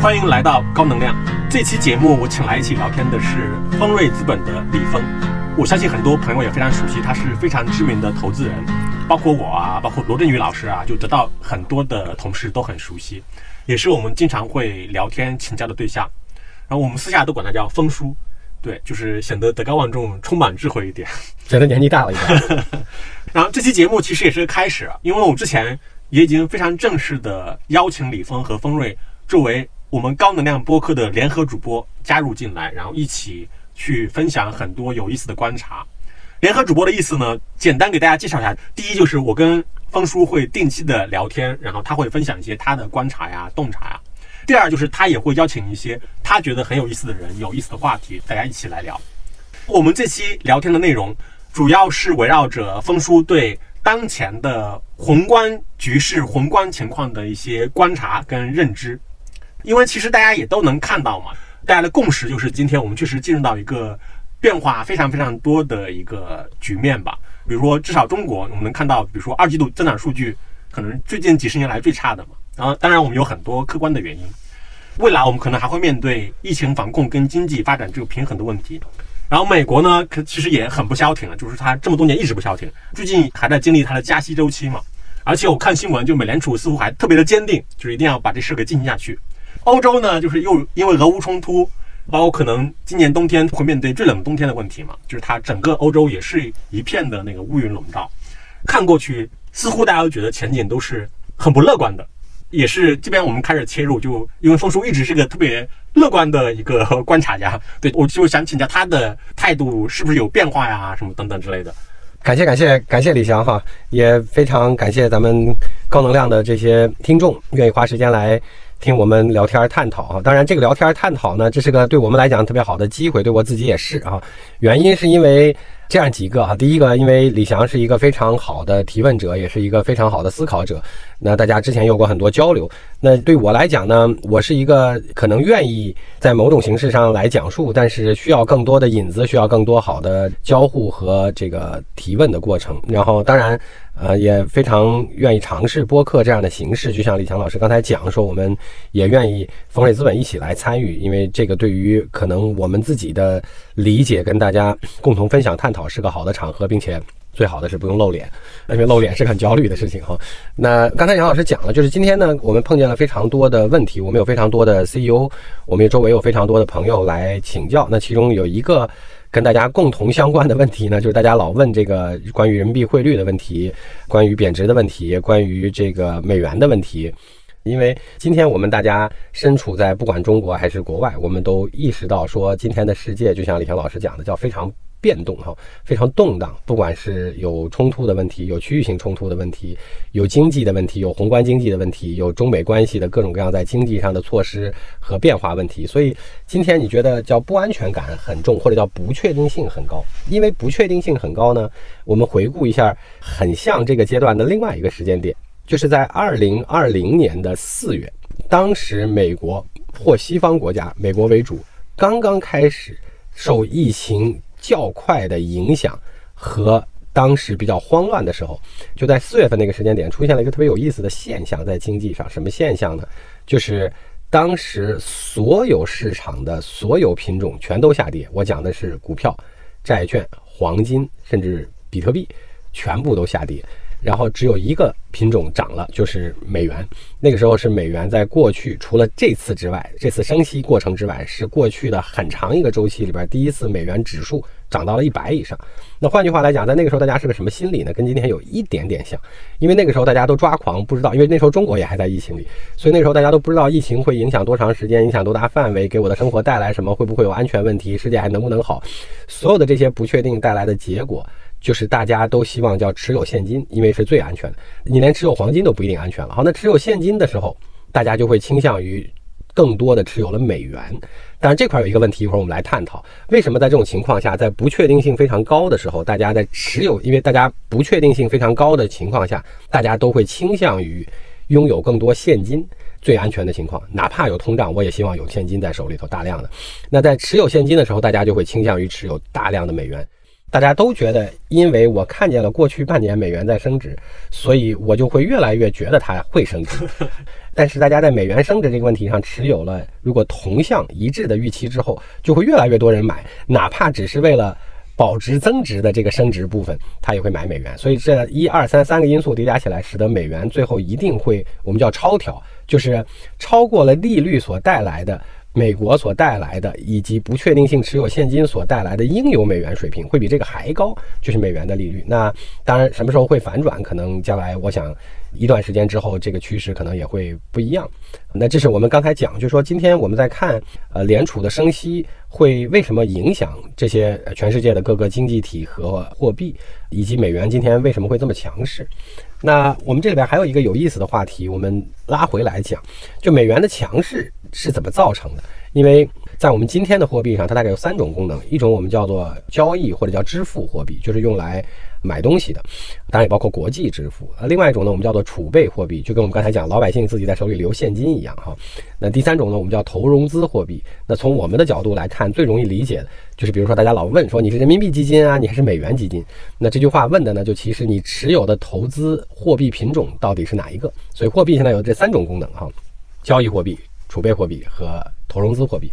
欢迎来到高能量。这期节目我请来一起聊天的是丰瑞资本的李峰。我相信很多朋友也非常熟悉，他是非常知名的投资人，包括我啊，包括罗振宇老师啊，就得到很多的同事都很熟悉，也是我们经常会聊天请教的对象。然后我们私下都管他叫峰叔，对，就是显得德高望重、充满智慧一点，显得年纪大了一点。然后这期节目其实也是个开始，因为我之前也已经非常正式的邀请李峰和丰瑞作为我们高能量播客的联合主播加入进来，然后一起去分享很多有意思的观察。联合主播的意思呢，简单给大家介绍一下：第一就是我跟峰叔会定期的聊天，然后他会分享一些他的观察呀、洞察呀；第二就是他也会邀请一些他觉得很有意思的人、有意思的话题，大家一起来聊。我们这期聊天的内容。主要是围绕着峰叔对当前的宏观局势、宏观情况的一些观察跟认知，因为其实大家也都能看到嘛，大家的共识就是今天我们确实进入到一个变化非常非常多的一个局面吧。比如说，至少中国我们能看到，比如说二季度增长数据可能最近几十年来最差的嘛。然后，当然我们有很多客观的原因，未来我们可能还会面对疫情防控跟经济发展这个平衡的问题。然后美国呢，可其实也很不消停了，就是它这么多年一直不消停，最近还在经历它的加息周期嘛。而且我看新闻，就美联储似乎还特别的坚定，就是一定要把这事给进行下去。欧洲呢，就是又因为俄乌冲突，包括可能今年冬天会面对最冷冬天的问题嘛，就是它整个欧洲也是一片的那个乌云笼罩，看过去似乎大家都觉得前景都是很不乐观的。也是这边我们开始切入，就因为峰叔一直是个特别乐观的一个观察家，对我就想请教他的态度是不是有变化呀，什么等等之类的。感谢感谢感谢李翔哈，也非常感谢咱们高能量的这些听众愿意花时间来听我们聊天探讨啊。当然，这个聊天探讨呢，这是个对我们来讲特别好的机会，对我自己也是啊。原因是因为。这样几个啊，第一个，因为李翔是一个非常好的提问者，也是一个非常好的思考者。那大家之前有过很多交流。那对我来讲呢，我是一个可能愿意在某种形式上来讲述，但是需要更多的引子，需要更多好的交互和这个提问的过程。然后，当然。呃，也非常愿意尝试播客这样的形式，就像李强老师刚才讲说，我们也愿意丰瑞资本一起来参与，因为这个对于可能我们自己的理解跟大家共同分享探讨是个好的场合，并且最好的是不用露脸，因为露脸是很焦虑的事情哈。那刚才杨老师讲了，就是今天呢，我们碰见了非常多的问题，我们有非常多的 CEO，我们周围有非常多的朋友来请教，那其中有一个。跟大家共同相关的问题呢，就是大家老问这个关于人民币汇率的问题，关于贬值的问题，关于这个美元的问题。因为今天我们大家身处在不管中国还是国外，我们都意识到说，今天的世界就像李强老师讲的，叫非常。变动哈非常动荡，不管是有冲突的问题，有区域性冲突的问题，有经济的问题，有宏观经济的问题，有中美关系的各种各样在经济上的措施和变化问题。所以今天你觉得叫不安全感很重，或者叫不确定性很高？因为不确定性很高呢，我们回顾一下，很像这个阶段的另外一个时间点，就是在二零二零年的四月，当时美国或西方国家，美国为主，刚刚开始受疫情。较快的影响和当时比较慌乱的时候，就在四月份那个时间点，出现了一个特别有意思的现象，在经济上，什么现象呢？就是当时所有市场的所有品种全都下跌。我讲的是股票、债券、黄金，甚至比特币，全部都下跌。然后只有一个品种涨了，就是美元。那个时候是美元在过去除了这次之外，这次升息过程之外，是过去的很长一个周期里边第一次美元指数涨到了一百以上。那换句话来讲，在那个时候大家是个什么心理呢？跟今天有一点点像，因为那个时候大家都抓狂，不知道，因为那时候中国也还在疫情里，所以那时候大家都不知道疫情会影响多长时间，影响多大范围，给我的生活带来什么，会不会有安全问题，世界还能不能好，所有的这些不确定带来的结果。就是大家都希望叫持有现金，因为是最安全的。你连持有黄金都不一定安全了。好，那持有现金的时候，大家就会倾向于更多的持有了美元。但是这块有一个问题，一会儿我们来探讨，为什么在这种情况下，在不确定性非常高的时候，大家在持有，因为大家不确定性非常高的情况下，大家都会倾向于拥有更多现金，最安全的情况。哪怕有通胀，我也希望有现金在手里头大量的。那在持有现金的时候，大家就会倾向于持有大量的美元。大家都觉得，因为我看见了过去半年美元在升值，所以我就会越来越觉得它会升值。但是大家在美元升值这个问题上持有了如果同向一致的预期之后，就会越来越多人买，哪怕只是为了保值增值的这个升值部分，他也会买美元。所以这一二三三个因素叠加起来，使得美元最后一定会我们叫超调，就是超过了利率所带来的。美国所带来的，以及不确定性持有现金所带来的应有美元水平，会比这个还高，就是美元的利率。那当然，什么时候会反转？可能将来，我想一段时间之后，这个趋势可能也会不一样。那这是我们刚才讲，就是说今天我们在看，呃，联储的升息会为什么影响这些全世界的各个经济体和货币，以及美元今天为什么会这么强势？那我们这里边还有一个有意思的话题，我们拉回来讲，就美元的强势是怎么造成的？因为在我们今天的货币上，它大概有三种功能，一种我们叫做交易或者叫支付货币，就是用来。买东西的，当然也包括国际支付。呃，另外一种呢，我们叫做储备货币，就跟我们刚才讲老百姓自己在手里留现金一样哈。那第三种呢，我们叫投融资货币。那从我们的角度来看，最容易理解的就是，比如说大家老问说你是人民币基金啊，你还是美元基金？那这句话问的呢，就其实你持有的投资货币品种到底是哪一个？所以货币现在有这三种功能哈：交易货币、储备货币和投融资货币。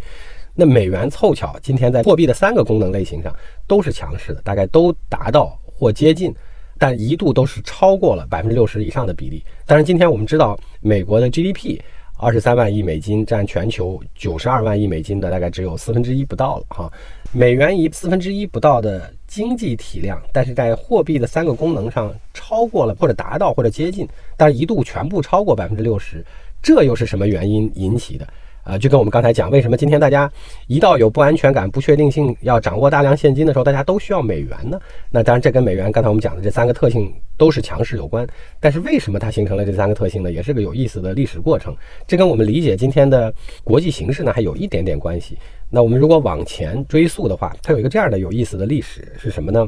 那美元凑巧今天在货币的三个功能类型上都是强势的，大概都达到。或接近，但一度都是超过了百分之六十以上的比例。但是今天我们知道，美国的 GDP 二十三万亿美金，占全球九十二万亿美金的大概只有四分之一不到了哈。美元以四分之一不到的经济体量，但是在货币的三个功能上超过了或者达到或者接近，但是一度全部超过百分之六十，这又是什么原因引起的？啊，就跟我们刚才讲，为什么今天大家一到有不安全感、不确定性，要掌握大量现金的时候，大家都需要美元呢？那当然，这跟美元刚才我们讲的这三个特性都是强势有关。但是为什么它形成了这三个特性呢？也是个有意思的历史过程。这跟我们理解今天的国际形势呢，还有一点点关系。那我们如果往前追溯的话，它有一个这样的有意思的历史是什么呢？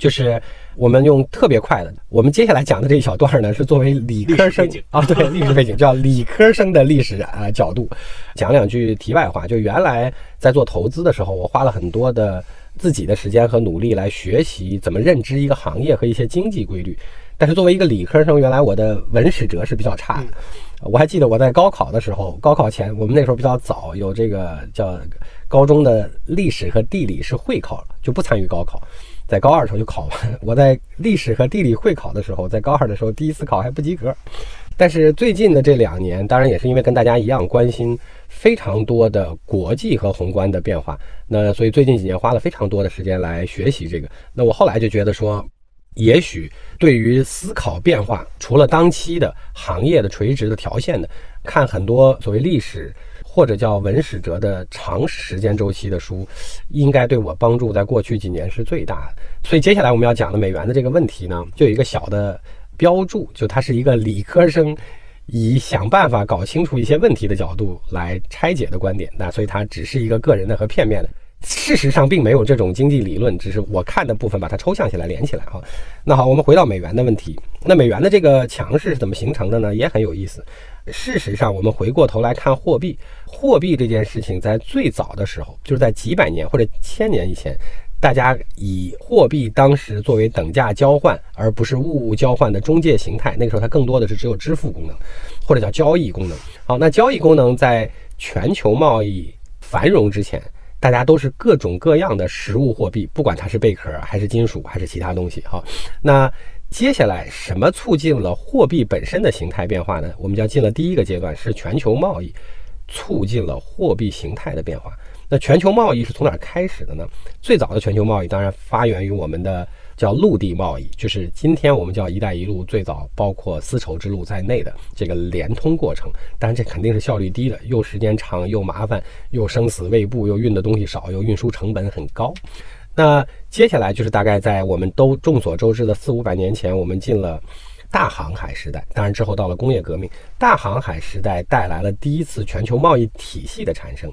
就是我们用特别快的，我们接下来讲的这一小段呢，是作为理科生啊，对历史背景叫理科生的历史啊角度，讲两句题外话。就原来在做投资的时候，我花了很多的自己的时间和努力来学习怎么认知一个行业和一些经济规律。但是作为一个理科生，原来我的文史哲是比较差的。我还记得我在高考的时候，高考前我们那时候比较早，有这个叫高中的历史和地理是会考，就不参与高考。在高二的时候就考完。我在历史和地理会考的时候，在高二的时候第一次考还不及格。但是最近的这两年，当然也是因为跟大家一样关心非常多的国际和宏观的变化，那所以最近几年花了非常多的时间来学习这个。那我后来就觉得说，也许对于思考变化，除了当期的行业的垂直的条线的，看很多所谓历史。或者叫文史哲的长时间周期的书，应该对我帮助在过去几年是最大的。所以接下来我们要讲的美元的这个问题呢，就有一个小的标注，就它是一个理科生以想办法搞清楚一些问题的角度来拆解的观点。那所以它只是一个个人的和片面的，事实上并没有这种经济理论，只是我看的部分把它抽象起来连起来啊。那好，我们回到美元的问题。那美元的这个强势是怎么形成的呢？也很有意思。事实上，我们回过头来看货币，货币这件事情，在最早的时候，就是在几百年或者千年以前，大家以货币当时作为等价交换，而不是物物交换的中介形态。那个时候，它更多的是只有支付功能，或者叫交易功能。好，那交易功能在全球贸易繁荣之前，大家都是各种各样的实物货币，不管它是贝壳还是金属还是其他东西。哈，那。接下来，什么促进了货币本身的形态变化呢？我们将进了第一个阶段，是全球贸易促进了货币形态的变化。那全球贸易是从哪儿开始的呢？最早的全球贸易当然发源于我们的叫陆地贸易，就是今天我们叫“一带一路”最早包括丝绸之路在内的这个连通过程。当然，这肯定是效率低的，又时间长，又麻烦，又生死未卜，又运的东西少，又运输成本很高。那接下来就是大概在我们都众所周知的四五百年前，我们进了大航海时代。当然之后到了工业革命，大航海时代带来了第一次全球贸易体系的产生。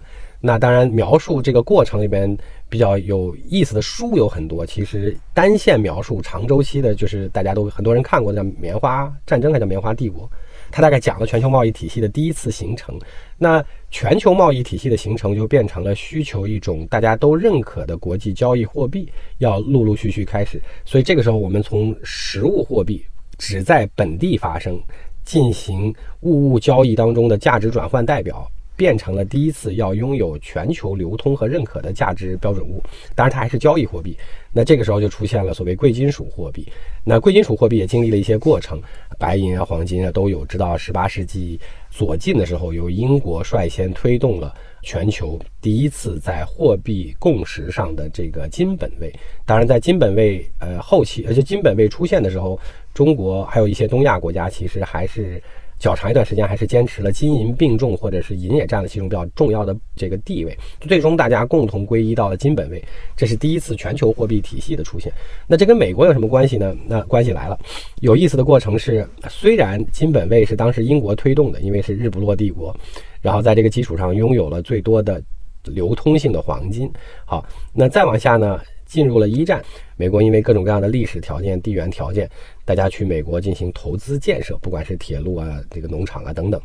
那当然描述这个过程里边比较有意思的书有很多。其实单线描述长周期的，就是大家都很多人看过的《叫《棉花战争》还叫《棉花帝国》。它大概讲了全球贸易体系的第一次形成。那全球贸易体系的形成就变成了需求一种大家都认可的国际交易货币要陆陆续续开始。所以这个时候，我们从实物货币只在本地发生、进行物物交易当中的价值转换代表。变成了第一次要拥有全球流通和认可的价值标准物，当然它还是交易货币。那这个时候就出现了所谓贵金属货币。那贵金属货币也经历了一些过程，白银啊、黄金啊都有。直到十八世纪左近的时候，由英国率先推动了全球第一次在货币共识上的这个金本位。当然，在金本位呃后期，而且金本位出现的时候，中国还有一些东亚国家其实还是。较长一段时间还是坚持了金银并重，或者是银也占了其中比较重要的这个地位。最终大家共同归依到了金本位，这是第一次全球货币体系的出现。那这跟美国有什么关系呢？那关系来了，有意思的过程是，虽然金本位是当时英国推动的，因为是日不落帝国，然后在这个基础上拥有了最多的流通性的黄金。好，那再往下呢？进入了一战，美国因为各种各样的历史条件、地缘条件，大家去美国进行投资建设，不管是铁路啊、这个农场啊等等，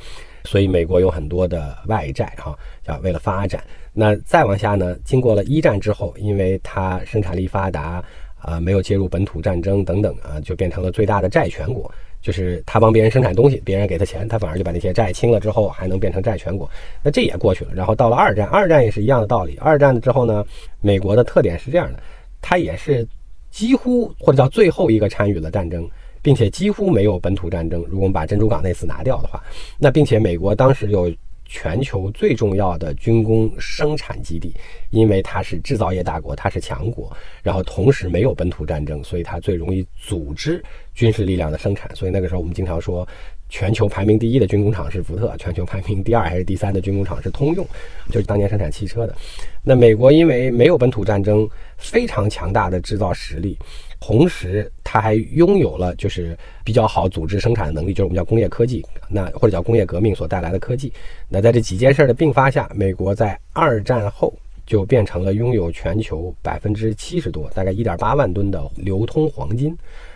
所以美国有很多的外债哈，要为了发展。那再往下呢？经过了一战之后，因为它生产力发达啊，没有介入本土战争等等啊，就变成了最大的债权国。就是他帮别人生产东西，别人给他钱，他反而就把那些债清了之后，还能变成债权国。那这也过去了。然后到了二战，二战也是一样的道理。二战之后呢，美国的特点是这样的，它也是几乎或者叫最后一个参与了战争，并且几乎没有本土战争。如果我们把珍珠港那次拿掉的话，那并且美国当时有。全球最重要的军工生产基地，因为它是制造业大国，它是强国，然后同时没有本土战争，所以它最容易组织军事力量的生产。所以那个时候我们经常说，全球排名第一的军工厂是福特，全球排名第二还是第三的军工厂是通用，就是当年生产汽车的。那美国因为没有本土战争，非常强大的制造实力。同时，它还拥有了就是比较好组织生产的能力，就是我们叫工业科技，那或者叫工业革命所带来的科技。那在这几件事的并发下，美国在二战后就变成了拥有全球百分之七十多，大概一点八万吨的流通黄金。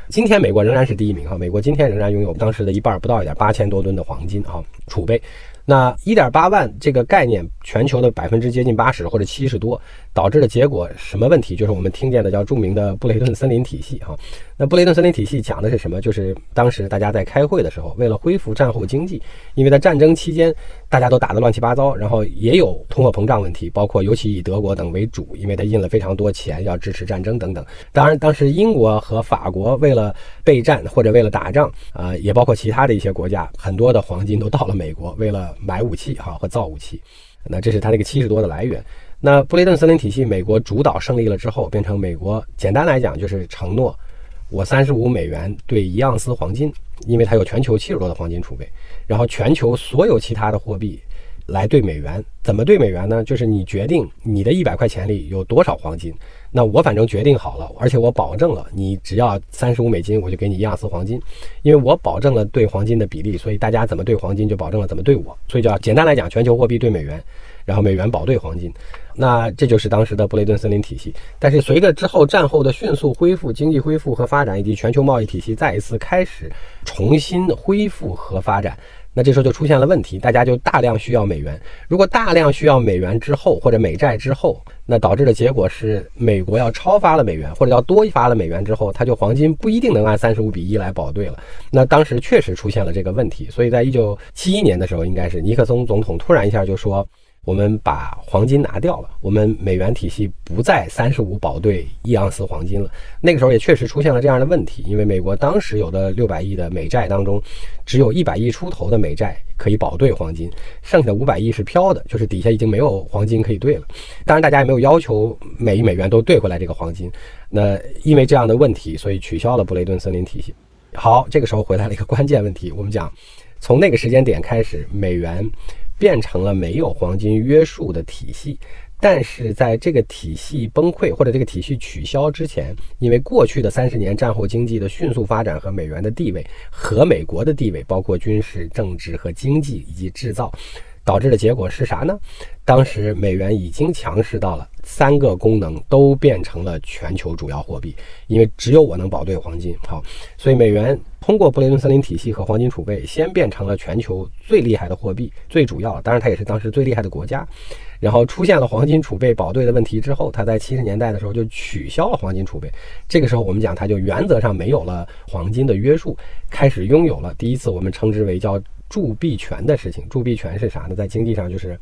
今天美国仍然是第一名哈，美国今天仍然拥有当时的一半不到一点八千多吨的黄金哈储备。那一点八万这个概念，全球的百分之接近八十或者七十多，导致的结果什么问题？就是我们听见的叫著名的布雷顿森林体系哈。那布雷顿森林体系讲的是什么？就是当时大家在开会的时候，为了恢复战后经济，因为在战争期间大家都打得乱七八糟，然后也有通货膨胀问题，包括尤其以德国等为主，因为它印了非常多钱要支持战争等等。当然，当时英国和法国为了备战或者为了打仗啊，也包括其他的一些国家，很多的黄金都到了美国，为了买武器哈和造武器，那这是它这个七十多的来源。那布雷顿森林体系，美国主导胜利了之后，变成美国简单来讲就是承诺我三十五美元兑一盎司黄金，因为它有全球七十多的黄金储备，然后全球所有其他的货币来兑美元，怎么兑美元呢？就是你决定你的一百块钱里有多少黄金。那我反正决定好了，而且我保证了，你只要三十五美金，我就给你一盎司黄金，因为我保证了兑黄金的比例，所以大家怎么兑黄金就保证了怎么兑我，所以叫简单来讲，全球货币兑美元，然后美元保兑黄金，那这就是当时的布雷顿森林体系。但是随着之后战后的迅速恢复、经济恢复和发展，以及全球贸易体系再一次开始重新恢复和发展。那这时候就出现了问题，大家就大量需要美元。如果大量需要美元之后，或者美债之后，那导致的结果是美国要超发了美元，或者要多发了美元之后，它就黄金不一定能按三十五比一来保兑了。那当时确实出现了这个问题，所以在一九七一年的时候，应该是尼克松总统突然一下就说。我们把黄金拿掉了，我们美元体系不再三十五保兑一盎司黄金了。那个时候也确实出现了这样的问题，因为美国当时有的六百亿的美债当中，只有一百亿出头的美债可以保兑黄金，剩下的五百亿是飘的，就是底下已经没有黄金可以兑了。当然，大家也没有要求每一美元都兑回来这个黄金。那因为这样的问题，所以取消了布雷顿森林体系。好，这个时候回来了一个关键问题，我们讲从那个时间点开始，美元。变成了没有黄金约束的体系，但是在这个体系崩溃或者这个体系取消之前，因为过去的三十年战后经济的迅速发展和美元的地位和美国的地位，包括军事、政治和经济以及制造，导致的结果是啥呢？当时美元已经强势到了三个功能都变成了全球主要货币，因为只有我能保对黄金。好，所以美元通过布雷顿森林体系和黄金储备，先变成了全球最厉害的货币，最主要，当然它也是当时最厉害的国家。然后出现了黄金储备保对的问题之后，它在七十年代的时候就取消了黄金储备。这个时候我们讲它就原则上没有了黄金的约束，开始拥有了第一次我们称之为叫铸币权的事情。铸币权是啥呢？在经济上就是。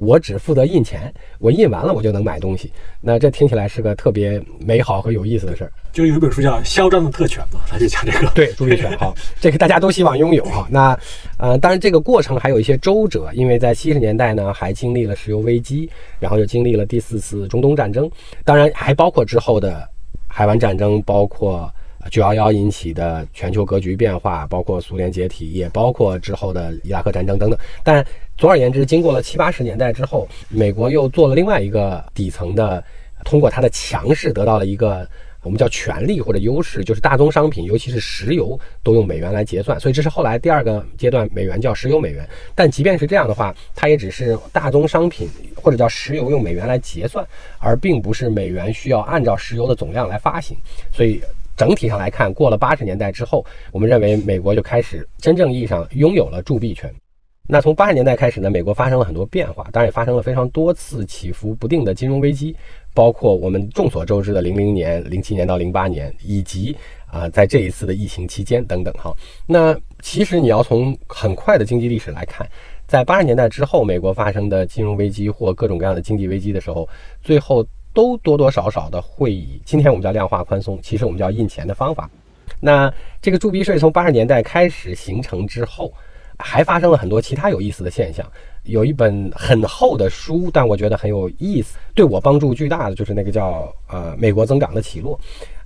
我只负责印钱，我印完了我就能买东西。那这听起来是个特别美好和有意思的事儿。就有一本书叫《嚣张的特权》嘛，他就讲这个。对，铸币权好，这个大家都希望拥有哈。那呃，当然这个过程还有一些周折，因为在七十年代呢，还经历了石油危机，然后又经历了第四次中东战争，当然还包括之后的海湾战争，包括九幺幺引起的全球格局变化，包括苏联解体，也包括之后的伊拉克战争等等。但总而言之，经过了七八十年代之后，美国又做了另外一个底层的，通过它的强势得到了一个我们叫权力或者优势，就是大宗商品，尤其是石油都用美元来结算。所以这是后来第二个阶段，美元叫石油美元。但即便是这样的话，它也只是大宗商品或者叫石油用美元来结算，而并不是美元需要按照石油的总量来发行。所以整体上来看，过了八十年代之后，我们认为美国就开始真正意义上拥有了铸币权。那从八十年代开始呢，美国发生了很多变化，当然也发生了非常多次起伏不定的金融危机，包括我们众所周知的零零年、零七年到零八年，以及啊在这一次的疫情期间等等哈。那其实你要从很快的经济历史来看，在八十年代之后，美国发生的金融危机或各种各样的经济危机的时候，最后都多多少少的会以今天我们叫量化宽松，其实我们叫印钱的方法。那这个铸币税从八十年代开始形成之后。还发生了很多其他有意思的现象。有一本很厚的书，但我觉得很有意思，对我帮助巨大的就是那个叫呃《美国增长的起落》。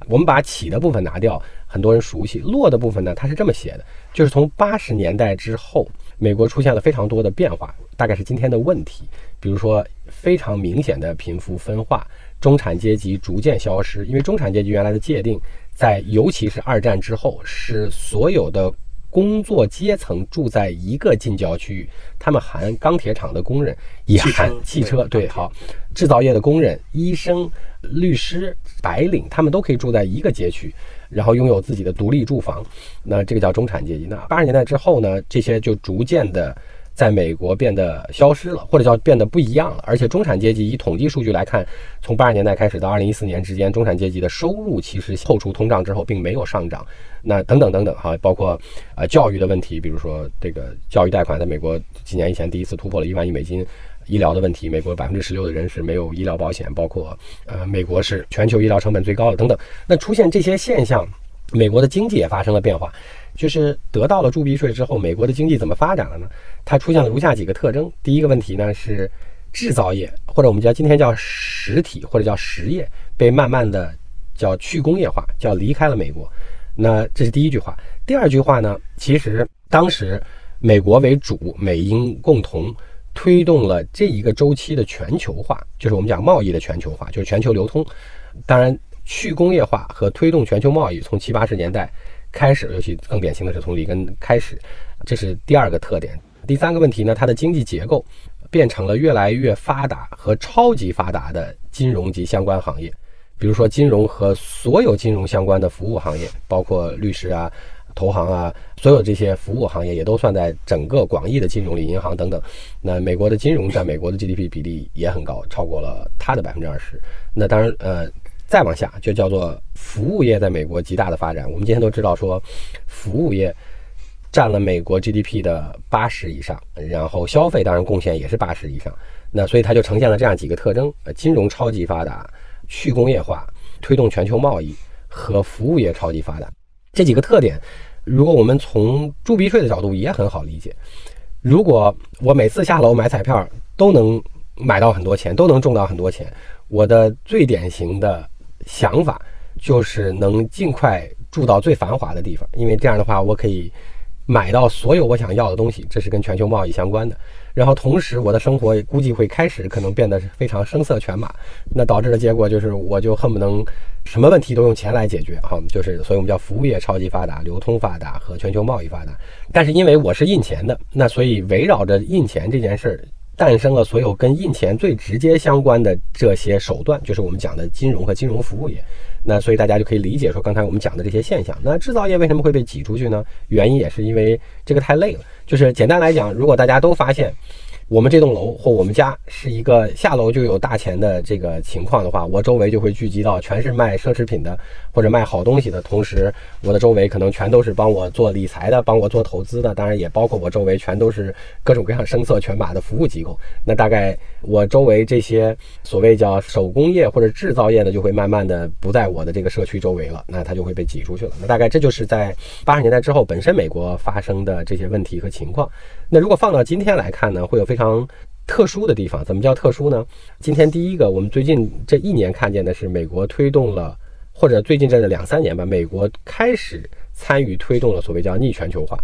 我们把起的部分拿掉，很多人熟悉；落的部分呢，它是这么写的：就是从八十年代之后，美国出现了非常多的变化，大概是今天的问题。比如说非常明显的贫富分化，中产阶级逐渐消失，因为中产阶级原来的界定，在尤其是二战之后，是所有的。工作阶层住在一个近郊区域，他们含钢铁厂的工人，也含汽车，对，好，制造业的工人、医生、律师、白领，他们都可以住在一个街区，然后拥有自己的独立住房，那这个叫中产阶级。那八十年代之后呢，这些就逐渐的。在美国变得消失了，或者叫变得不一样了。而且中产阶级以统计数据来看，从八十年代开始到二零一四年之间，中产阶级的收入其实扣除通胀之后并没有上涨。那等等等等哈，包括呃教育的问题，比如说这个教育贷款在美国几年以前第一次突破了一万亿美金。医疗的问题，美国百分之十六的人是没有医疗保险，包括呃美国是全球医疗成本最高的等等。那出现这些现象，美国的经济也发生了变化。就是得到了铸币税之后，美国的经济怎么发展了呢？它出现了如下几个特征。第一个问题呢是制造业，或者我们叫今天叫实体或者叫实业，被慢慢的叫去工业化，叫离开了美国。那这是第一句话。第二句话呢，其实当时美国为主，美英共同推动了这一个周期的全球化，就是我们讲贸易的全球化，就是全球流通。当然，去工业化和推动全球贸易从七八十年代。开始，尤其更典型的是从里根开始，这是第二个特点。第三个问题呢，它的经济结构变成了越来越发达和超级发达的金融及相关行业，比如说金融和所有金融相关的服务行业，包括律师啊、投行啊，所有这些服务行业也都算在整个广义的金融里，银行等等。那美国的金融占美国的 GDP 比例也很高，超过了它的百分之二十。那当然，呃。再往下就叫做服务业，在美国极大的发展。我们今天都知道说，服务业占了美国 GDP 的八十以上，然后消费当然贡献也是八十以上。那所以它就呈现了这样几个特征：呃，金融超级发达，去工业化，推动全球贸易和服务业超级发达。这几个特点，如果我们从铸币税的角度也很好理解。如果我每次下楼买彩票都能买到很多钱，都能中到很多钱，我的最典型的。想法就是能尽快住到最繁华的地方，因为这样的话，我可以买到所有我想要的东西，这是跟全球贸易相关的。然后同时，我的生活估计会开始可能变得非常声色犬马，那导致的结果就是，我就恨不能什么问题都用钱来解决，哈，就是所以我们叫服务业超级发达、流通发达和全球贸易发达。但是因为我是印钱的，那所以围绕着印钱这件事儿，诞生了所有跟印钱最直接相关的这些手段，就是我们讲的金融和金融服务业。那所以大家就可以理解说，刚才我们讲的这些现象。那制造业为什么会被挤出去呢？原因也是因为这个太累了。就是简单来讲，如果大家都发现。我们这栋楼或我们家是一个下楼就有大钱的这个情况的话，我周围就会聚集到全是卖奢侈品的或者卖好东西的，同时我的周围可能全都是帮我做理财的、帮我做投资的，当然也包括我周围全都是各种各样声色犬马的服务机构。那大概我周围这些所谓叫手工业或者制造业的，就会慢慢的不在我的这个社区周围了，那它就会被挤出去了。那大概这就是在八十年代之后本身美国发生的这些问题和情况。那如果放到今天来看呢，会有非常特殊的地方。怎么叫特殊呢？今天第一个，我们最近这一年看见的是美国推动了，或者最近这两三年吧，美国开始参与推动了所谓叫逆全球化，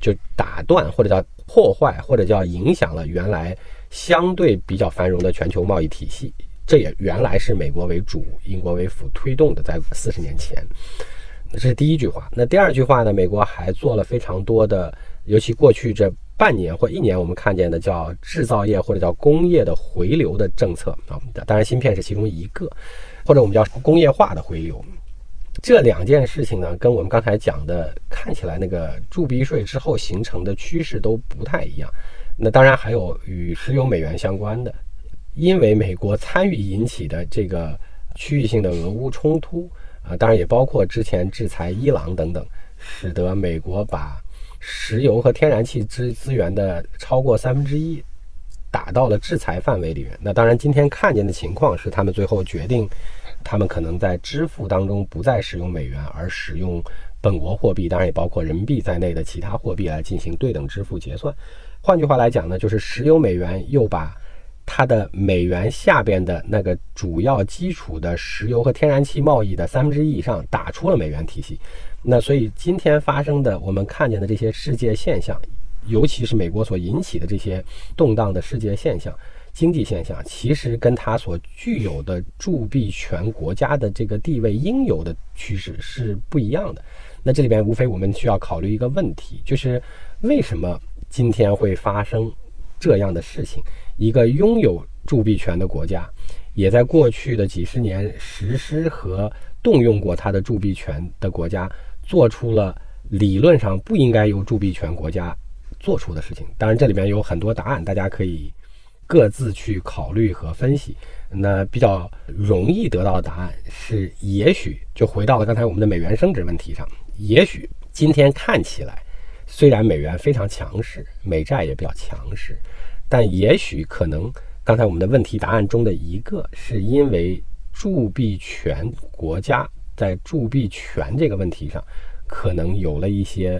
就打断或者叫破坏或者叫影响了原来相对比较繁荣的全球贸易体系。这也原来是美国为主、英国为辅推动的，在四十年前。这是第一句话。那第二句话呢？美国还做了非常多的，尤其过去这。半年或一年，我们看见的叫制造业或者叫工业的回流的政策啊，当然芯片是其中一个，或者我们叫工业化的回流。这两件事情呢，跟我们刚才讲的看起来那个铸币税之后形成的趋势都不太一样。那当然还有与石油美元相关的，因为美国参与引起的这个区域性的俄乌冲突啊，当然也包括之前制裁伊朗等等，使得美国把。石油和天然气资资源的超过三分之一打到了制裁范围里面。那当然，今天看见的情况是，他们最后决定，他们可能在支付当中不再使用美元，而使用本国货币，当然也包括人民币在内的其他货币来进行对等支付结算。换句话来讲呢，就是石油美元又把它的美元下边的那个主要基础的石油和天然气贸易的三分之一以上打出了美元体系。那所以今天发生的，我们看见的这些世界现象，尤其是美国所引起的这些动荡的世界现象、经济现象，其实跟它所具有的铸币权国家的这个地位应有的趋势是不一样的。那这里边无非我们需要考虑一个问题，就是为什么今天会发生这样的事情？一个拥有铸币权的国家，也在过去的几十年实施和动用过它的铸币权的国家。做出了理论上不应该由铸币权国家做出的事情。当然，这里面有很多答案，大家可以各自去考虑和分析。那比较容易得到的答案是，也许就回到了刚才我们的美元升值问题上。也许今天看起来，虽然美元非常强势，美债也比较强势，但也许可能刚才我们的问题答案中的一个，是因为铸币权国家。在铸币权这个问题上，可能有了一些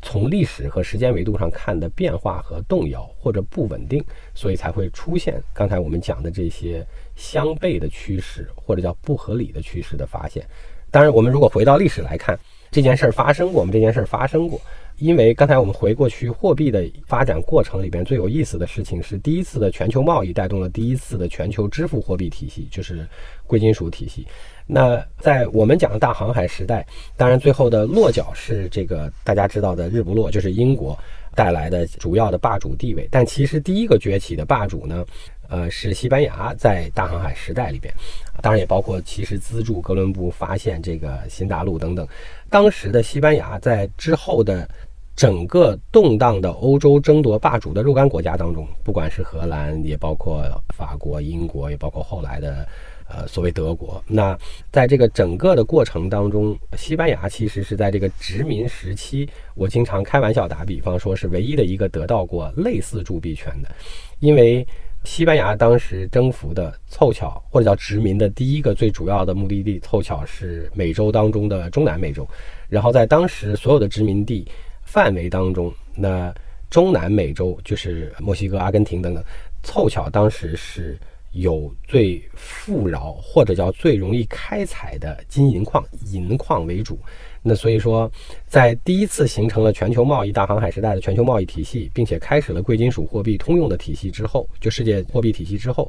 从历史和时间维度上看的变化和动摇或者不稳定，所以才会出现刚才我们讲的这些相悖的趋势或者叫不合理的趋势的发现。当然，我们如果回到历史来看，这件事儿发生过，我们这件事儿发生过。因为刚才我们回过去，货币的发展过程里边最有意思的事情是，第一次的全球贸易带动了第一次的全球支付货币体系，就是贵金属体系。那在我们讲的大航海时代，当然最后的落脚是这个大家知道的日不落，就是英国带来的主要的霸主地位。但其实第一个崛起的霸主呢，呃，是西班牙在大航海时代里边，当然也包括其实资助哥伦布发现这个新大陆等等。当时的西班牙在之后的。整个动荡的欧洲争夺霸主的若干国家当中，不管是荷兰，也包括法国、英国，也包括后来的呃所谓德国。那在这个整个的过程当中，西班牙其实是在这个殖民时期，我经常开玩笑打比方说，是唯一的一个得到过类似铸币权的，因为西班牙当时征服的凑巧或者叫殖民的第一个最主要的目的地，凑巧是美洲当中的中南美洲，然后在当时所有的殖民地。范围当中，那中南美洲就是墨西哥、阿根廷等等，凑巧当时是有最富饶或者叫最容易开采的金银矿，银矿为主。那所以说，在第一次形成了全球贸易大航海时代的全球贸易体系，并且开始了贵金属货币通用的体系之后，就世界货币体系之后，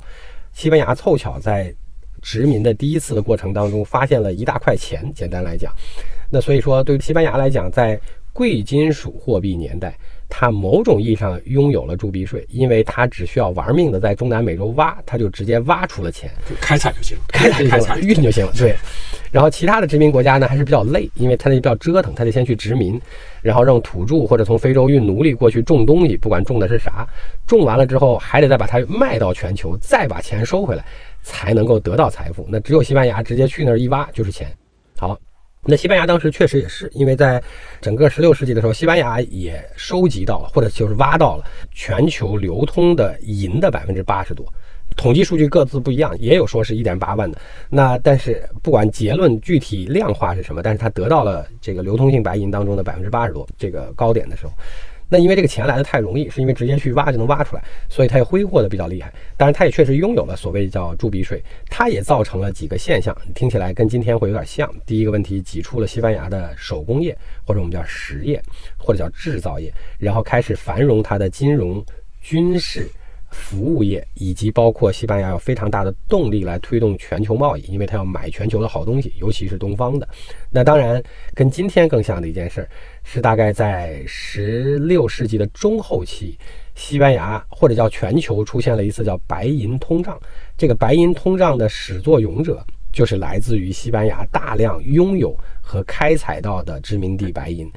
西班牙凑巧在殖民的第一次的过程当中，发现了一大块钱。简单来讲，那所以说对西班牙来讲，在贵金属货币年代。它某种意义上拥有了铸币税，因为它只需要玩命的在中南美洲挖，它就直接挖出了钱，就开采就行了，开采就行了，运就行了。对，然后其他的殖民国家呢还是比较累，因为它那比较折腾，它得先去殖民，然后让土著或者从非洲运奴隶过去种东西，不管种的是啥，种完了之后还得再把它卖到全球，再把钱收回来，才能够得到财富。那只有西班牙直接去那儿一挖就是钱。好。那西班牙当时确实也是，因为在整个十六世纪的时候，西班牙也收集到了，或者就是挖到了全球流通的银的百分之八十多。统计数据各自不一样，也有说是一点八万的。那但是不管结论具体量化是什么，但是它得到了这个流通性白银当中的百分之八十多这个高点的时候。那因为这个钱来的太容易，是因为直接去挖就能挖出来，所以它也挥霍的比较厉害。当然，它也确实拥有了所谓叫铸币税，它也造成了几个现象，听起来跟今天会有点像。第一个问题，挤出了西班牙的手工业，或者我们叫实业，或者叫制造业，然后开始繁荣它的金融、军事。服务业以及包括西班牙有非常大的动力来推动全球贸易，因为它要买全球的好东西，尤其是东方的。那当然跟今天更像的一件事儿，是大概在十六世纪的中后期，西班牙或者叫全球出现了一次叫白银通胀。这个白银通胀的始作俑者就是来自于西班牙大量拥有和开采到的殖民地白银。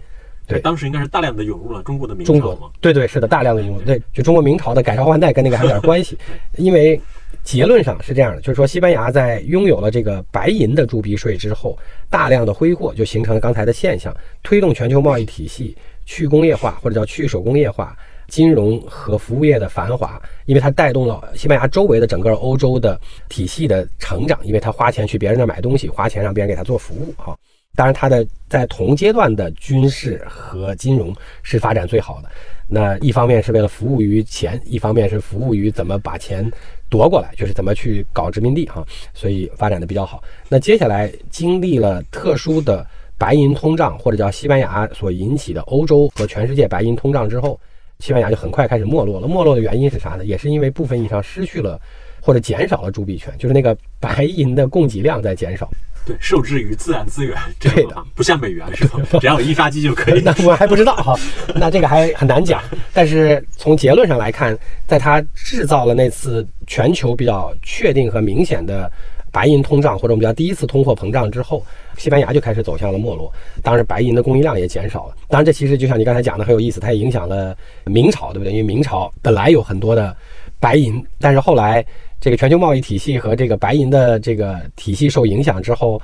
对，当时应该是大量的涌入了中国的明朝嘛？对对，是的，大量的涌入。对，就中国明朝的改朝换代跟那个还有点关系。因为结论上是这样的，就是说西班牙在拥有了这个白银的铸币税之后，大量的挥霍就形成了刚才的现象，推动全球贸易体系去工业化或者叫去手工业化，金融和服务业的繁华，因为它带动了西班牙周围的整个欧洲的体系的成长，因为它花钱去别人那买东西，花钱让别人给他做服务，哈。当然，它的在同阶段的军事和金融是发展最好的。那一方面是为了服务于钱，一方面是服务于怎么把钱夺过来，就是怎么去搞殖民地哈，所以发展的比较好。那接下来经历了特殊的白银通胀，或者叫西班牙所引起的欧洲和全世界白银通胀之后，西班牙就很快开始没落了。没落的原因是啥呢？也是因为部分意义上失去了或者减少了铸币权，就是那个白银的供给量在减少。对，受制于自然资源，对的，不像美元是吧？只要有印刷机就可以。那我还不知道哈，那这个还很难讲。但是从结论上来看，在它制造了那次全球比较确定和明显的白银通胀，或者我们叫第一次通货膨胀之后，西班牙就开始走向了没落。当然，白银的供应量也减少了。当然，这其实就像你刚才讲的很有意思，它也影响了明朝，对不对？因为明朝本来有很多的白银，但是后来。这个全球贸易体系和这个白银的这个体系受影响之后，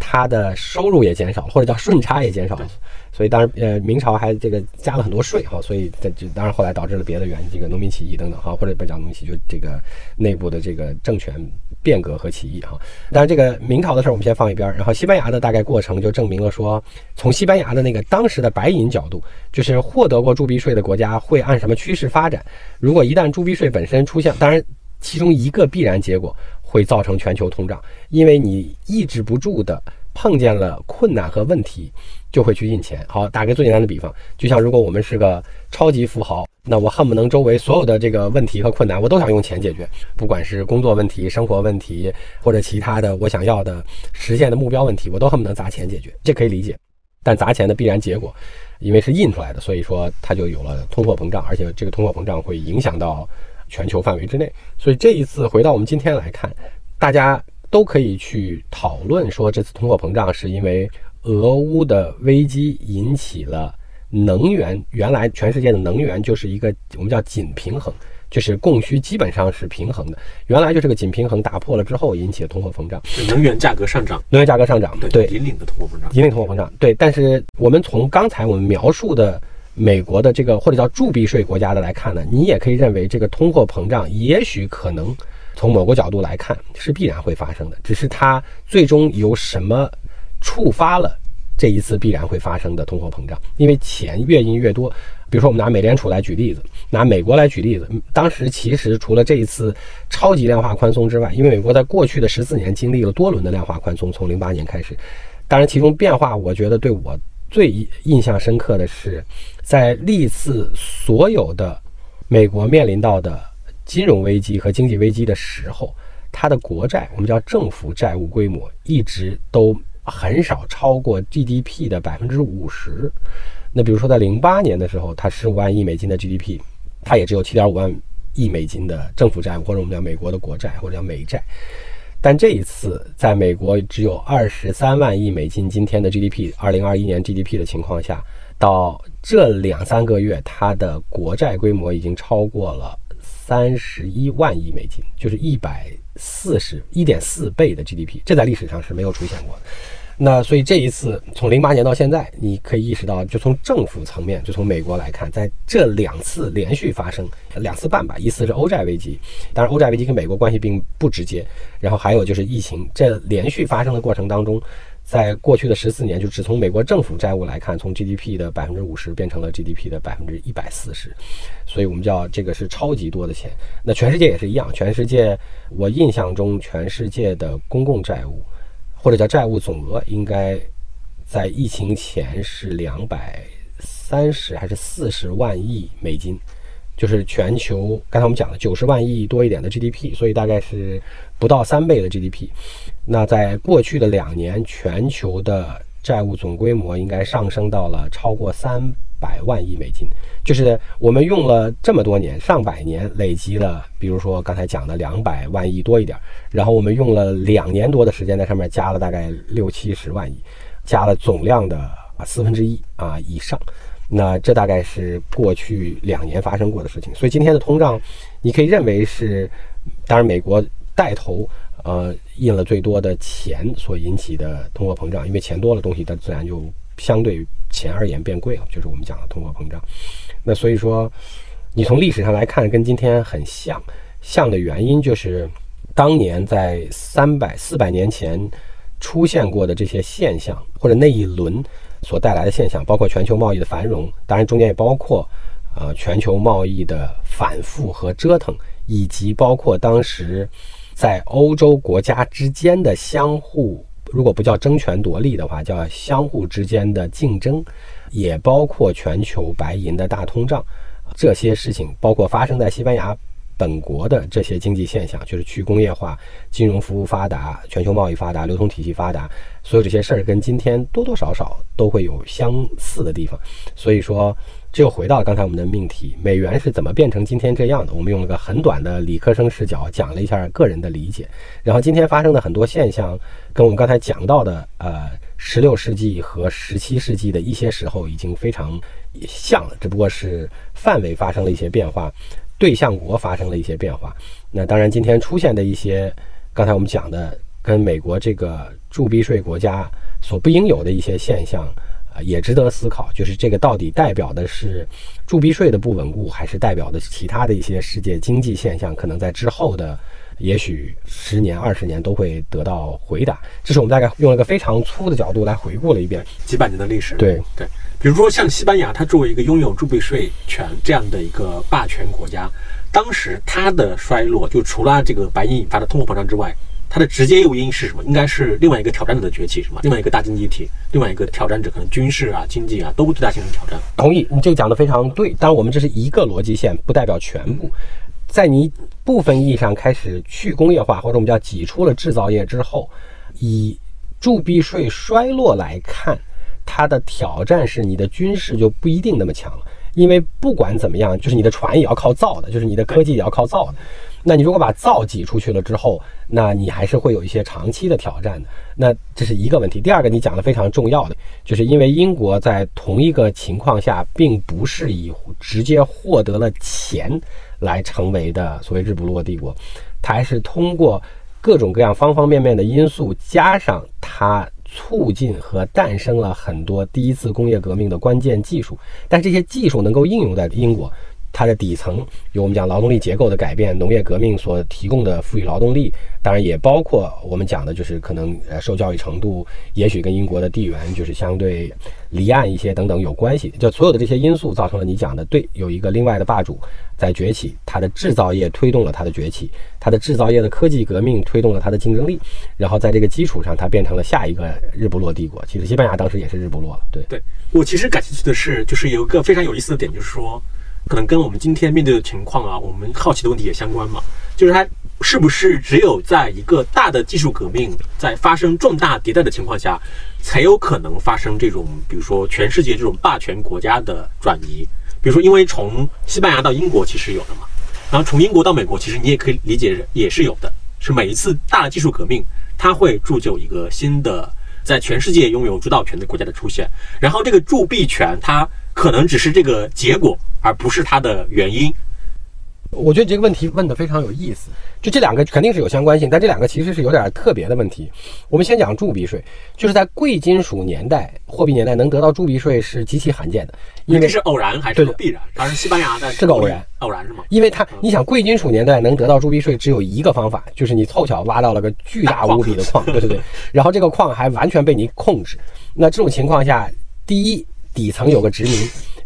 它的收入也减少了，或者叫顺差也减少了。所以当然，呃，明朝还这个加了很多税哈，所以这就当然后来导致了别的原因，这个农民起义等等哈，或者不讲农民起义，就这个内部的这个政权变革和起义哈。当然，这个明朝的事儿我们先放一边，然后西班牙的大概过程就证明了说，从西班牙的那个当时的白银角度，就是获得过铸币税的国家会按什么趋势发展？如果一旦铸币税本身出现，当然。其中一个必然结果会造成全球通胀，因为你抑制不住的碰见了困难和问题，就会去印钱。好，打个最简单的比方，就像如果我们是个超级富豪，那我恨不能周围所有的这个问题和困难，我都想用钱解决，不管是工作问题、生活问题，或者其他的我想要的实现的目标问题，我都恨不能砸钱解决，这可以理解。但砸钱的必然结果，因为是印出来的，所以说它就有了通货膨胀，而且这个通货膨胀会影响到。全球范围之内，所以这一次回到我们今天来看，大家都可以去讨论说，这次通货膨胀是因为俄乌的危机引起了能源，原来全世界的能源就是一个我们叫紧平衡，就是供需基本上是平衡的，原来就是个紧平衡打破了之后引起的通货膨胀，能源价格上涨，能源价格上涨，对，引领的通货膨胀，引领通货膨胀，对。但是我们从刚才我们描述的。美国的这个或者叫铸币税国家的来看呢，你也可以认为这个通货膨胀也许可能从某个角度来看是必然会发生的，只是它最终由什么触发了这一次必然会发生的通货膨胀？因为钱越印越多，比如说我们拿美联储来举例子，拿美国来举例子，当时其实除了这一次超级量化宽松之外，因为美国在过去的十四年经历了多轮的量化宽松，从零八年开始，当然其中变化，我觉得对我最印象深刻的是。在历次所有的美国面临到的金融危机和经济危机的时候，它的国债，我们叫政府债务规模，一直都很少超过 GDP 的百分之五十。那比如说在零八年的时候，它十五万亿美金的 GDP，它也只有七点五万亿美金的政府债务，或者我们叫美国的国债，或者叫美债。但这一次，在美国只有二十三万亿美金今天的 GDP，二零二一年 GDP 的情况下，到这两三个月，它的国债规模已经超过了三十一万亿美金，就是一百四十一点四倍的 GDP，这在历史上是没有出现过的。那所以这一次从零八年到现在，你可以意识到，就从政府层面，就从美国来看，在这两次连续发生两次半吧，一次是欧债危机，当然欧债危机跟美国关系并不直接，然后还有就是疫情，这连续发生的过程当中，在过去的十四年，就只从美国政府债务来看，从 GDP 的百分之五十变成了 GDP 的百分之一百四十，所以我们叫这个是超级多的钱。那全世界也是一样，全世界我印象中全世界的公共债务。或者叫债务总额，应该在疫情前是两百三十还是四十万亿美金，就是全球刚才我们讲的九十万亿多一点的 GDP，所以大概是不到三倍的 GDP。那在过去的两年，全球的债务总规模应该上升到了超过三。百万亿美金，就是我们用了这么多年，上百年累积了，比如说刚才讲的两百万亿多一点，然后我们用了两年多的时间在上面加了大概六七十万亿，加了总量的四分之一啊以上，那这大概是过去两年发生过的事情。所以今天的通胀，你可以认为是，当然美国带头，呃，印了最多的钱所引起的通货膨胀，因为钱多了，东西它自然就相对。钱而言变贵了，就是我们讲的通货膨胀。那所以说，你从历史上来看，跟今天很像。像的原因就是，当年在三百、四百年前出现过的这些现象，或者那一轮所带来的现象，包括全球贸易的繁荣，当然中间也包括呃全球贸易的反复和折腾，以及包括当时在欧洲国家之间的相互。如果不叫争权夺利的话，叫相互之间的竞争，也包括全球白银的大通胀，这些事情，包括发生在西班牙本国的这些经济现象，就是去工业化、金融服务发达、全球贸易发达、流通体系发达，所有这些事儿跟今天多多少少都会有相似的地方，所以说。这又回到刚才我们的命题：美元是怎么变成今天这样的？我们用了个很短的理科生视角讲了一下个人的理解。然后今天发生的很多现象，跟我们刚才讲到的，呃，十六世纪和十七世纪的一些时候已经非常像了，只不过是范围发生了一些变化，对象国发生了一些变化。那当然，今天出现的一些刚才我们讲的，跟美国这个铸币税国家所不应有的一些现象。啊，也值得思考，就是这个到底代表的是铸币税的不稳固，还是代表的其他的一些世界经济现象？可能在之后的也许十年、二十年都会得到回答。这是我们大概用了个非常粗的角度来回顾了一遍几百年的历史。对对，比如说像西班牙，它作为一个拥有铸币税权这样的一个霸权国家，当时它的衰落，就除了这个白银引发的通货膨胀之外。它的直接诱因是什么？应该是另外一个挑战者的崛起，是吗？另外一个大经济体，另外一个挑战者可能军事啊、经济啊都对它形成挑战。同意，你这个讲的非常对。当然，我们这是一个逻辑线，不代表全部。在你部分意义上开始去工业化，或者我们叫挤出了制造业之后，以铸币税衰落来看，它的挑战是你的军事就不一定那么强了，因为不管怎么样，就是你的船也要靠造的，就是你的科技也要靠造的。那你如果把灶挤出去了之后，那你还是会有一些长期的挑战的。那这是一个问题。第二个，你讲的非常重要的，就是因为英国在同一个情况下，并不是以直接获得了钱来成为的所谓日不落帝国，它还是通过各种各样方方面面的因素，加上它促进和诞生了很多第一次工业革命的关键技术。但这些技术能够应用在英国。它的底层有我们讲劳动力结构的改变，农业革命所提供的富裕劳动力，当然也包括我们讲的就是可能呃受教育程度，也许跟英国的地缘就是相对离岸一些等等有关系。就所有的这些因素造成了你讲的对，有一个另外的霸主在崛起，它的制造业推动了它的崛起，它的制造业的科技革命推动了它的竞争力，然后在这个基础上，它变成了下一个日不落帝国。其实西班牙当时也是日不落了。对，对我其实感兴趣的是，就是有一个非常有意思的点，就是说。可能跟我们今天面对的情况啊，我们好奇的问题也相关嘛。就是它是不是只有在一个大的技术革命在发生重大迭代的情况下，才有可能发生这种，比如说全世界这种霸权国家的转移？比如说，因为从西班牙到英国其实有的嘛，然后从英国到美国，其实你也可以理解也是有的。是每一次大的技术革命，它会铸就一个新的在全世界拥有主导权的国家的出现。然后这个铸币权，它可能只是这个结果，而不是它的原因。我觉得这个问题问得非常有意思，就这两个肯定是有相关性，但这两个其实是有点特别的问题。我们先讲铸币税，就是在贵金属年代、货币年代能得到铸币税是极其罕见的，因为是偶然还是必然？当然，西班牙的是个偶然，偶然是吗？因为它，你想贵金属年代能得到铸币税，只有一个方法，就是你凑巧挖到了个巨大无比的矿，对对对，然后这个矿还完全被你控制。那这种情况下，第一底层有个殖民。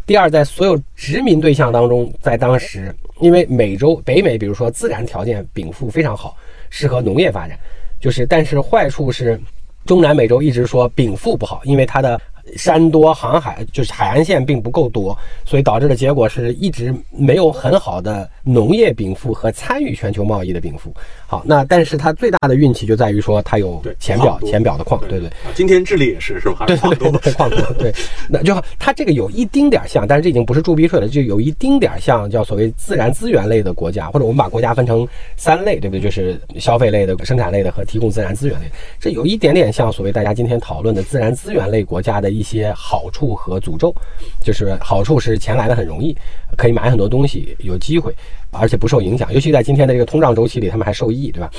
第二，在所有殖民对象当中，在当时，因为美洲北美，比如说自然条件禀赋非常好，适合农业发展，就是，但是坏处是，中南美洲一直说禀赋不好，因为它的。山多航海就是海岸线并不够多，所以导致的结果是一直没有很好的农业禀赋和参与全球贸易的禀赋。好，那但是它最大的运气就在于说它有浅表浅表的矿，对对。今天智利也是是吧？对对对，矿多对。那就它这个有一丁点儿像，但是这已经不是铸币税了，就有一丁点儿像叫所谓自然资源类的国家，或者我们把国家分成三类，对不对？就是消费类的、生产类的和提供自然资源类。这有一点点像所谓大家今天讨论的自然资源类国家的。一些好处和诅咒，就是好处是钱来的很容易，可以买很多东西，有机会，而且不受影响。尤其在今天的这个通胀周期里，他们还受益，对吧？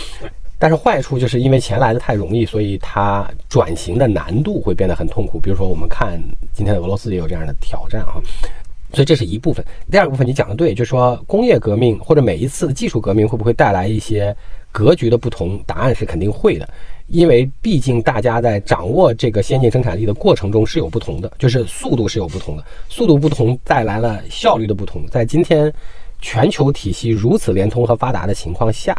但是坏处就是因为钱来的太容易，所以它转型的难度会变得很痛苦。比如说，我们看今天的俄罗斯也有这样的挑战啊。所以这是一部分。第二个部分你讲的对，就是说工业革命或者每一次的技术革命会不会带来一些格局的不同？答案是肯定会的。因为毕竟大家在掌握这个先进生产力的过程中是有不同的，就是速度是有不同的，速度不同带来了效率的不同。在今天全球体系如此连通和发达的情况下，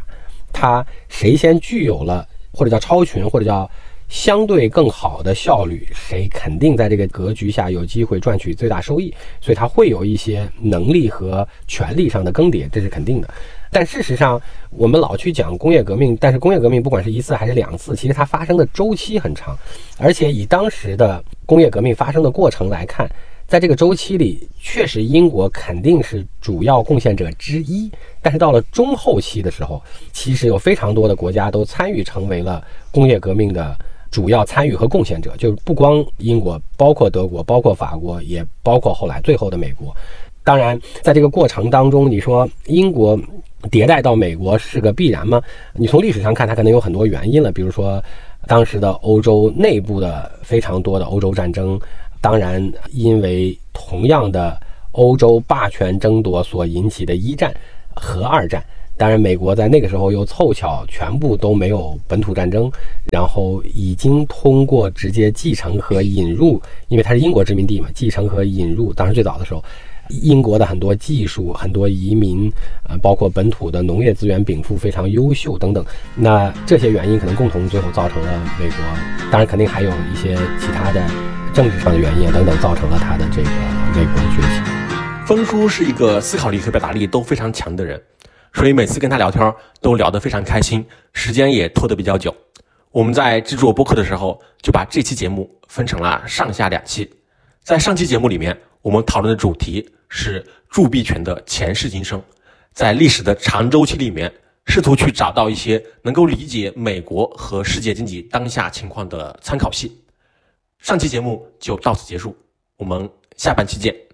它谁先具有了或者叫超群或者叫相对更好的效率，谁肯定在这个格局下有机会赚取最大收益。所以它会有一些能力和权力上的更迭，这是肯定的。但事实上，我们老去讲工业革命，但是工业革命不管是一次还是两次，其实它发生的周期很长，而且以当时的工业革命发生的过程来看，在这个周期里，确实英国肯定是主要贡献者之一。但是到了中后期的时候，其实有非常多的国家都参与成为了工业革命的主要参与和贡献者，就是不光英国，包括德国，包括法国，也包括后来最后的美国。当然，在这个过程当中，你说英国。迭代到美国是个必然吗？你从历史上看，它可能有很多原因了。比如说，当时的欧洲内部的非常多的欧洲战争，当然因为同样的欧洲霸权争夺所引起的一战和二战。当然，美国在那个时候又凑巧全部都没有本土战争，然后已经通过直接继承和引入，因为它是英国殖民地嘛，继承和引入。当时最早的时候。英国的很多技术、很多移民，呃，包括本土的农业资源禀赋非常优秀等等，那这些原因可能共同最后造成了美国，当然肯定还有一些其他的政治上的原因等等，造成了他的这个美国的崛起。峰叔是一个思考力和表达力都非常强的人，所以每次跟他聊天都聊得非常开心，时间也拖得比较久。我们在制作播客的时候，就把这期节目分成了上下两期，在上期节目里面，我们讨论的主题。是铸币权的前世今生，在历史的长周期里面，试图去找到一些能够理解美国和世界经济当下情况的参考系。上期节目就到此结束，我们下半期见。